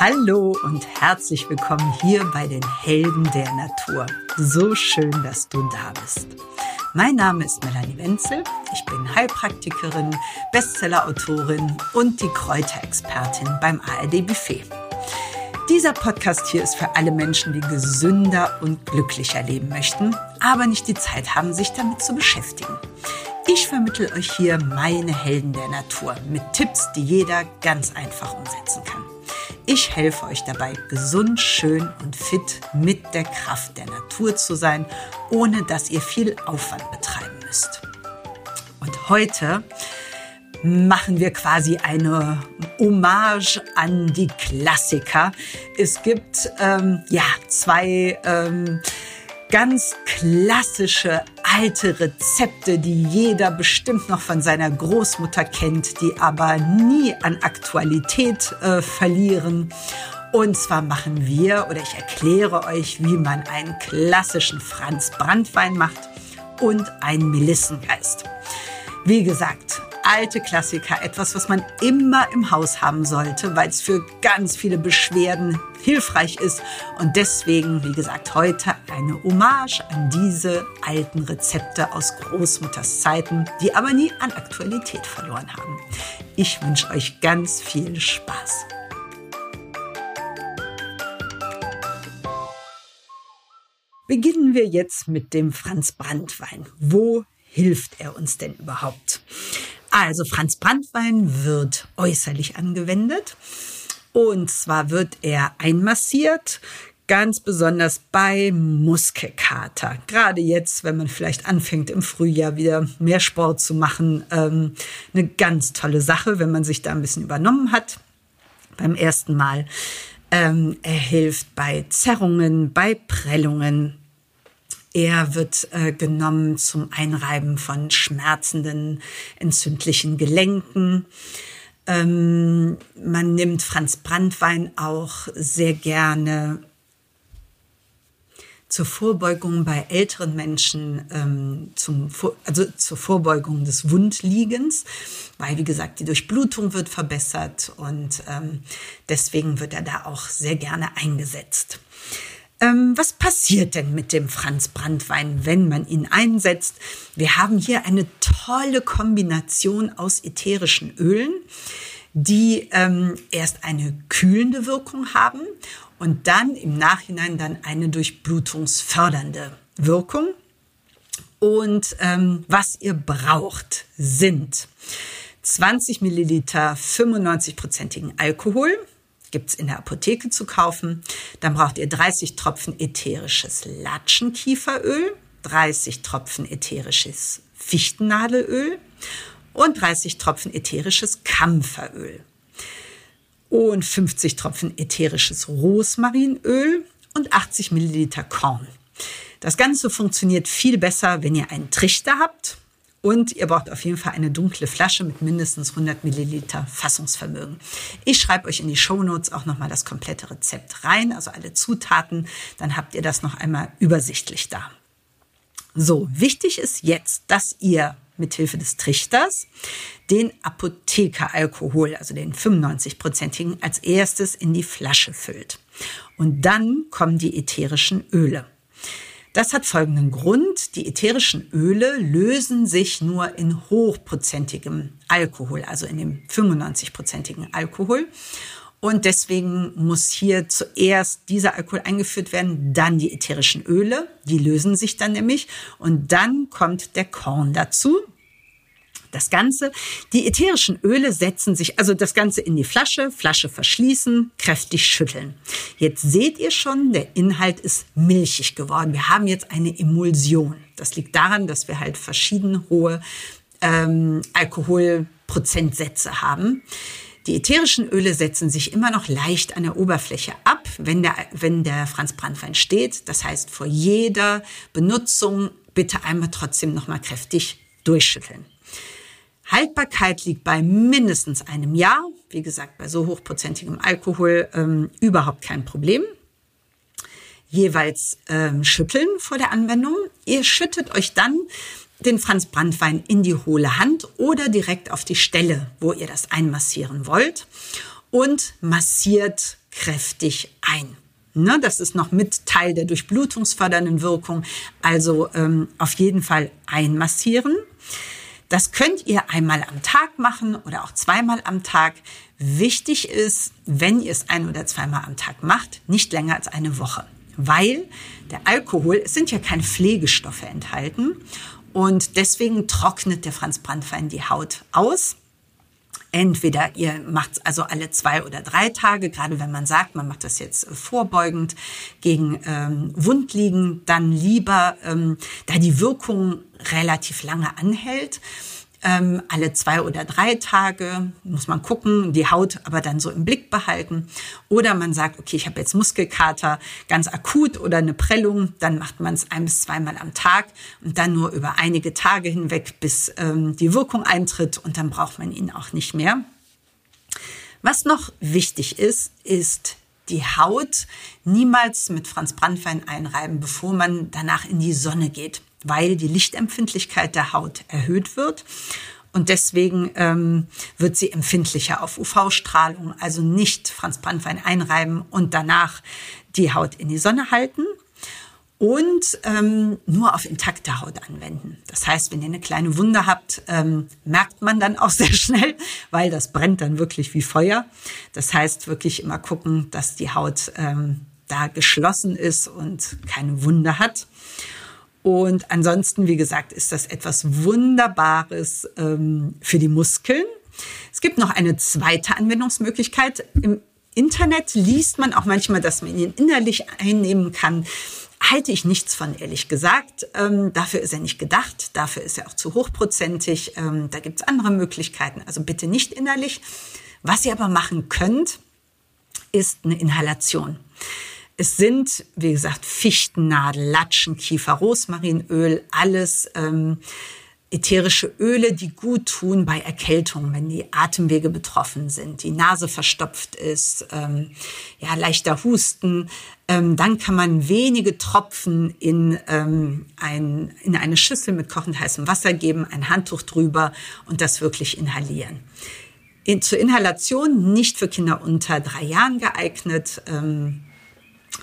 Hallo und herzlich willkommen hier bei den Helden der Natur. So schön, dass du da bist. Mein Name ist Melanie Wenzel. Ich bin Heilpraktikerin, Bestsellerautorin und die Kräuterexpertin beim ARD Buffet. Dieser Podcast hier ist für alle Menschen, die gesünder und glücklicher leben möchten, aber nicht die Zeit haben, sich damit zu beschäftigen. Ich vermittel euch hier meine Helden der Natur mit Tipps, die jeder ganz einfach umsetzen kann. Ich helfe euch dabei, gesund, schön und fit mit der Kraft der Natur zu sein, ohne dass ihr viel Aufwand betreiben müsst. Und heute machen wir quasi eine Hommage an die Klassiker. Es gibt ähm, ja zwei ähm, ganz klassische alte Rezepte, die jeder bestimmt noch von seiner Großmutter kennt, die aber nie an Aktualität äh, verlieren. Und zwar machen wir oder ich erkläre euch, wie man einen klassischen Franz Brandwein macht und einen Melissengeist. Wie gesagt, alte Klassiker, etwas, was man immer im Haus haben sollte, weil es für ganz viele Beschwerden hilfreich ist. Und deswegen, wie gesagt, heute eine Hommage an diese alten Rezepte aus Großmutters Zeiten, die aber nie an Aktualität verloren haben. Ich wünsche euch ganz viel Spaß. Beginnen wir jetzt mit dem Franz Brandwein. Wo hilft er uns denn überhaupt? Also Franz Brandwein wird äußerlich angewendet. Und zwar wird er einmassiert, ganz besonders bei Muskelkater. Gerade jetzt, wenn man vielleicht anfängt im Frühjahr wieder mehr Sport zu machen, ähm, eine ganz tolle Sache, wenn man sich da ein bisschen übernommen hat beim ersten Mal. Ähm, er hilft bei Zerrungen, bei Prellungen, er wird äh, genommen zum Einreiben von schmerzenden, entzündlichen Gelenken. Ähm, man nimmt Franz Brandwein auch sehr gerne zur Vorbeugung bei älteren Menschen, ähm, zum, also zur Vorbeugung des Wundliegens, weil, wie gesagt, die Durchblutung wird verbessert und ähm, deswegen wird er da auch sehr gerne eingesetzt. Ähm, was passiert denn mit dem Franz Brandwein, wenn man ihn einsetzt? Wir haben hier eine tolle Kombination aus ätherischen Ölen, die ähm, erst eine kühlende Wirkung haben und dann im Nachhinein dann eine durchblutungsfördernde Wirkung. Und ähm, was ihr braucht, sind 20 Milliliter 95-prozentigen Alkohol, gibt's in der Apotheke zu kaufen. Dann braucht ihr 30 Tropfen ätherisches Latschenkieferöl, 30 Tropfen ätherisches Fichtennadelöl und 30 Tropfen ätherisches Kampferöl und 50 Tropfen ätherisches Rosmarinöl und 80 Milliliter Korn. Das Ganze funktioniert viel besser, wenn ihr einen Trichter habt und ihr braucht auf jeden Fall eine dunkle Flasche mit mindestens 100 Milliliter Fassungsvermögen. Ich schreibe euch in die Show Notes auch nochmal das komplette Rezept rein, also alle Zutaten. Dann habt ihr das noch einmal übersichtlich da. So, wichtig ist jetzt, dass ihr mithilfe des Trichters den Apothekeralkohol, also den 95-prozentigen, als erstes in die Flasche füllt. Und dann kommen die ätherischen Öle. Das hat folgenden Grund. Die ätherischen Öle lösen sich nur in hochprozentigem Alkohol, also in dem 95-prozentigen Alkohol. Und deswegen muss hier zuerst dieser Alkohol eingeführt werden, dann die ätherischen Öle, die lösen sich dann nämlich. Und dann kommt der Korn dazu das Ganze. Die ätherischen Öle setzen sich, also das Ganze in die Flasche, Flasche verschließen, kräftig schütteln. Jetzt seht ihr schon, der Inhalt ist milchig geworden. Wir haben jetzt eine Emulsion. Das liegt daran, dass wir halt verschieden hohe ähm, Alkoholprozentsätze haben. Die ätherischen Öle setzen sich immer noch leicht an der Oberfläche ab, wenn der, wenn der Franz Brandwein steht. Das heißt, vor jeder Benutzung bitte einmal trotzdem nochmal kräftig durchschütteln. Haltbarkeit liegt bei mindestens einem Jahr. Wie gesagt, bei so hochprozentigem Alkohol ähm, überhaupt kein Problem. Jeweils ähm, schütteln vor der Anwendung. Ihr schüttet euch dann den Franz Brandwein in die hohle Hand oder direkt auf die Stelle, wo ihr das einmassieren wollt und massiert kräftig ein. Ne, das ist noch mit Teil der durchblutungsfördernden Wirkung. Also ähm, auf jeden Fall einmassieren. Das könnt ihr einmal am Tag machen oder auch zweimal am Tag. Wichtig ist, wenn ihr es ein oder zweimal am Tag macht, nicht länger als eine Woche. Weil der Alkohol, es sind ja keine Pflegestoffe enthalten und deswegen trocknet der Franz Brandwein die Haut aus. Entweder ihr macht es also alle zwei oder drei Tage, gerade wenn man sagt, man macht das jetzt vorbeugend gegen ähm, Wundliegen, dann lieber, ähm, da die Wirkung relativ lange anhält, ähm, alle zwei oder drei Tage, muss man gucken, die Haut aber dann so im Blick behalten. Oder man sagt, okay, ich habe jetzt Muskelkater ganz akut oder eine Prellung, dann macht man es ein bis zweimal am Tag und dann nur über einige Tage hinweg, bis ähm, die Wirkung eintritt und dann braucht man ihn auch nicht mehr. Was noch wichtig ist, ist die Haut niemals mit Franz Brandwein einreiben, bevor man danach in die Sonne geht weil die Lichtempfindlichkeit der Haut erhöht wird. Und deswegen ähm, wird sie empfindlicher auf UV-Strahlung, also nicht Franz Brandwein einreiben und danach die Haut in die Sonne halten und ähm, nur auf intakte Haut anwenden. Das heißt, wenn ihr eine kleine Wunde habt, ähm, merkt man dann auch sehr schnell, weil das brennt dann wirklich wie Feuer. Das heißt, wirklich immer gucken, dass die Haut ähm, da geschlossen ist und keine Wunde hat. Und ansonsten, wie gesagt, ist das etwas Wunderbares ähm, für die Muskeln. Es gibt noch eine zweite Anwendungsmöglichkeit. Im Internet liest man auch manchmal, dass man ihn innerlich einnehmen kann. Halte ich nichts von, ehrlich gesagt. Ähm, dafür ist er nicht gedacht. Dafür ist er auch zu hochprozentig. Ähm, da gibt es andere Möglichkeiten. Also bitte nicht innerlich. Was ihr aber machen könnt, ist eine Inhalation. Es sind, wie gesagt, Fichtennadel, Latschenkiefer, Rosmarinöl, alles ähm, ätherische Öle, die gut tun bei Erkältung, wenn die Atemwege betroffen sind, die Nase verstopft ist, ähm, ja, leichter Husten. Ähm, dann kann man wenige Tropfen in, ähm, ein, in eine Schüssel mit kochend heißem Wasser geben, ein Handtuch drüber und das wirklich inhalieren. In, zur Inhalation nicht für Kinder unter drei Jahren geeignet. Ähm,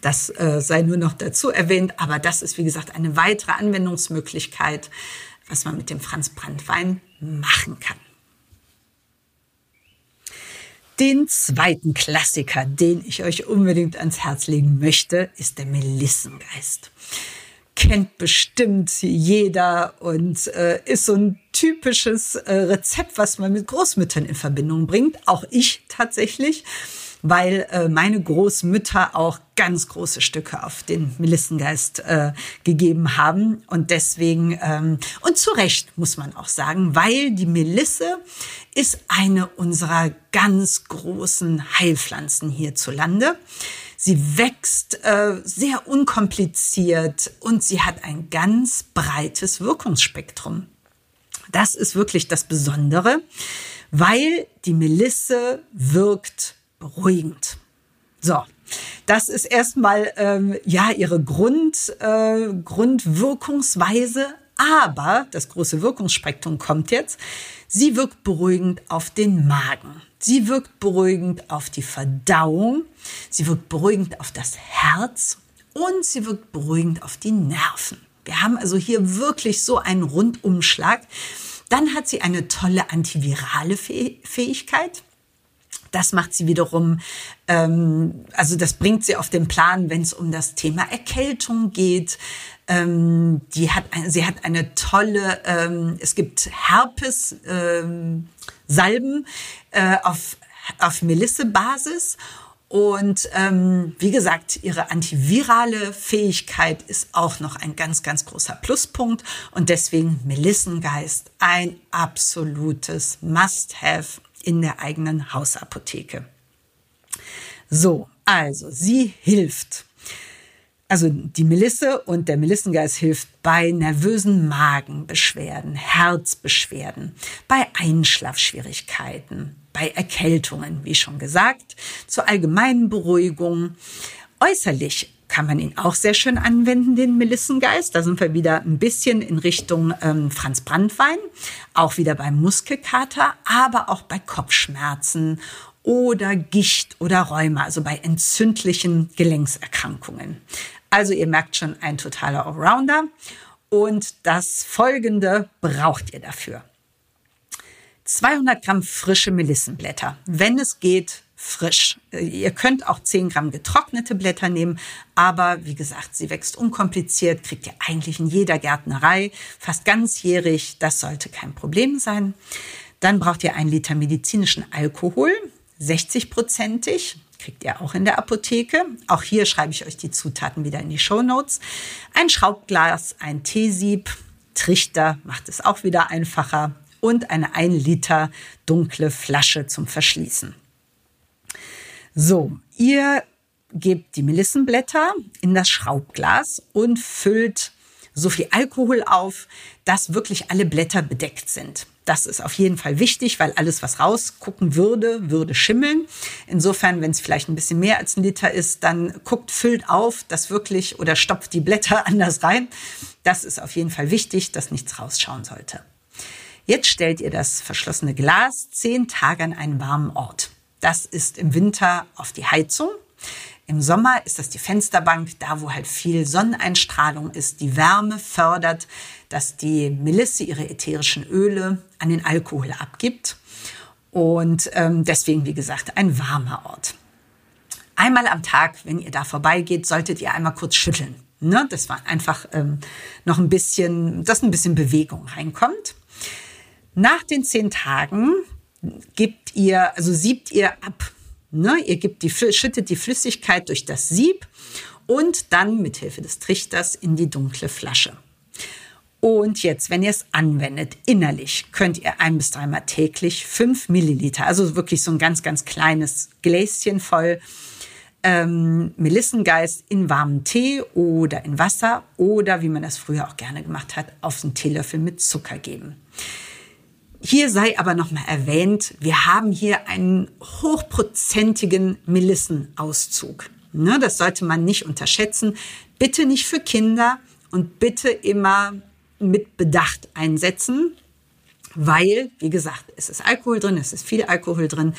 das äh, sei nur noch dazu erwähnt, aber das ist, wie gesagt, eine weitere Anwendungsmöglichkeit, was man mit dem Franz Brandwein machen kann. Den zweiten Klassiker, den ich euch unbedingt ans Herz legen möchte, ist der Melissengeist. Kennt bestimmt jeder und äh, ist so ein typisches äh, Rezept, was man mit Großmüttern in Verbindung bringt. Auch ich tatsächlich weil äh, meine Großmütter auch ganz große Stücke auf den Melissengeist äh, gegeben haben. Und deswegen, ähm, und zu Recht muss man auch sagen, weil die Melisse ist eine unserer ganz großen Heilpflanzen hierzulande. Sie wächst äh, sehr unkompliziert und sie hat ein ganz breites Wirkungsspektrum. Das ist wirklich das Besondere, weil die Melisse wirkt beruhigend. So, das ist erstmal ähm, ja ihre Grund, äh, Grundwirkungsweise, aber das große Wirkungsspektrum kommt jetzt. Sie wirkt beruhigend auf den Magen. Sie wirkt beruhigend auf die Verdauung. Sie wirkt beruhigend auf das Herz und sie wirkt beruhigend auf die Nerven. Wir haben also hier wirklich so einen Rundumschlag. Dann hat sie eine tolle antivirale Fähigkeit. Das macht sie wiederum, ähm, also das bringt sie auf den Plan, wenn es um das Thema Erkältung geht. Ähm, die hat, sie hat eine tolle, ähm, es gibt Herpes, ähm, Salben äh, auf, auf Melisse-Basis. Und ähm, wie gesagt, ihre antivirale Fähigkeit ist auch noch ein ganz, ganz großer Pluspunkt. Und deswegen Melissengeist ein absolutes Must-Have in der eigenen Hausapotheke. So, also sie hilft. Also die Melisse und der Melissengeist hilft bei nervösen Magenbeschwerden, Herzbeschwerden, bei Einschlafschwierigkeiten, bei Erkältungen, wie schon gesagt, zur allgemeinen Beruhigung. Äußerlich kann man ihn auch sehr schön anwenden, den Melissengeist. Da sind wir wieder ein bisschen in Richtung ähm, Franz Brandwein, auch wieder beim Muskelkater, aber auch bei Kopfschmerzen oder Gicht oder Rheuma, also bei entzündlichen Gelenkserkrankungen. Also ihr merkt schon ein totaler Allrounder. Und das folgende braucht ihr dafür. 200 Gramm frische Melissenblätter. Wenn es geht, frisch. Ihr könnt auch 10 Gramm getrocknete Blätter nehmen, aber wie gesagt, sie wächst unkompliziert, kriegt ihr eigentlich in jeder Gärtnerei, fast ganzjährig. Das sollte kein Problem sein. Dann braucht ihr einen Liter medizinischen Alkohol, 60-prozentig kriegt ihr auch in der Apotheke. Auch hier schreibe ich euch die Zutaten wieder in die Show Notes. Ein Schraubglas, ein Teesieb, Trichter macht es auch wieder einfacher und eine 1 Liter dunkle Flasche zum Verschließen. So, ihr gebt die Melissenblätter in das Schraubglas und füllt so viel Alkohol auf, dass wirklich alle Blätter bedeckt sind. Das ist auf jeden Fall wichtig, weil alles, was rausgucken würde, würde schimmeln. Insofern, wenn es vielleicht ein bisschen mehr als ein Liter ist, dann guckt, füllt auf, das wirklich oder stopft die Blätter anders rein. Das ist auf jeden Fall wichtig, dass nichts rausschauen sollte. Jetzt stellt ihr das verschlossene Glas zehn Tage an einen warmen Ort. Das ist im Winter auf die Heizung. Im Sommer ist das die Fensterbank, da wo halt viel Sonneneinstrahlung ist. Die Wärme fördert, dass die Melisse ihre ätherischen Öle an den Alkohol abgibt. Und ähm, deswegen, wie gesagt, ein warmer Ort. Einmal am Tag, wenn ihr da vorbeigeht, solltet ihr einmal kurz schütteln. Ne? Das war einfach ähm, noch ein bisschen, dass ein bisschen Bewegung reinkommt. Nach den zehn Tagen gebt ihr, also siebt ihr ab Ne? Ihr gebt die, schüttet die Flüssigkeit durch das Sieb und dann mit Hilfe des Trichters in die dunkle Flasche. Und jetzt, wenn ihr es anwendet, innerlich, könnt ihr ein bis dreimal täglich fünf Milliliter, also wirklich so ein ganz, ganz kleines Gläschen voll ähm, Melissengeist in warmen Tee oder in Wasser oder, wie man das früher auch gerne gemacht hat, auf einen Teelöffel mit Zucker geben. Hier sei aber nochmal erwähnt, wir haben hier einen hochprozentigen Melissenauszug. Ne, das sollte man nicht unterschätzen. Bitte nicht für Kinder und bitte immer mit Bedacht einsetzen, weil, wie gesagt, es ist Alkohol drin, es ist viel Alkohol drin.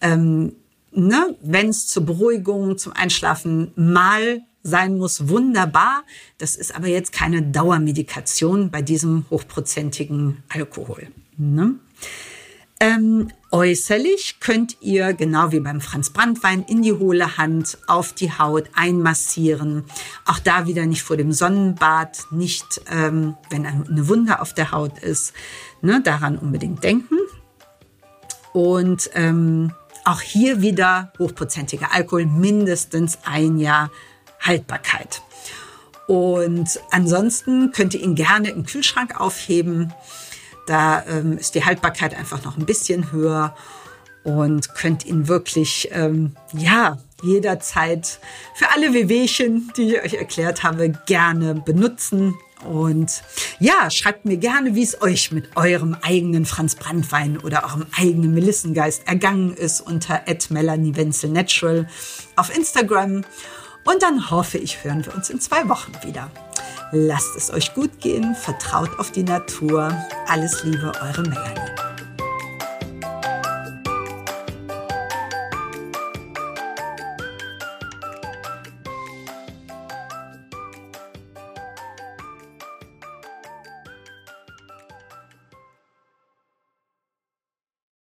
Ähm, ne, Wenn es zur Beruhigung, zum Einschlafen mal sein muss, wunderbar. Das ist aber jetzt keine Dauermedikation bei diesem hochprozentigen Alkohol. Ne? Ähm, äußerlich könnt ihr, genau wie beim Franz Brandwein, in die hohle Hand auf die Haut einmassieren. Auch da wieder nicht vor dem Sonnenbad, nicht, ähm, wenn eine Wunde auf der Haut ist. Ne, daran unbedingt denken. Und ähm, auch hier wieder hochprozentiger Alkohol, mindestens ein Jahr Haltbarkeit. Und ansonsten könnt ihr ihn gerne im Kühlschrank aufheben. Da ähm, ist die Haltbarkeit einfach noch ein bisschen höher und könnt ihn wirklich, ähm, ja, jederzeit für alle Wehwehchen, die ich euch erklärt habe, gerne benutzen. Und ja, schreibt mir gerne, wie es euch mit eurem eigenen Franz Brandwein oder eurem eigenen Melissengeist ergangen ist unter Natural auf Instagram. Und dann hoffe ich, hören wir uns in zwei Wochen wieder. Lasst es euch gut gehen, vertraut auf die Natur. Alles Liebe, eure Melanie.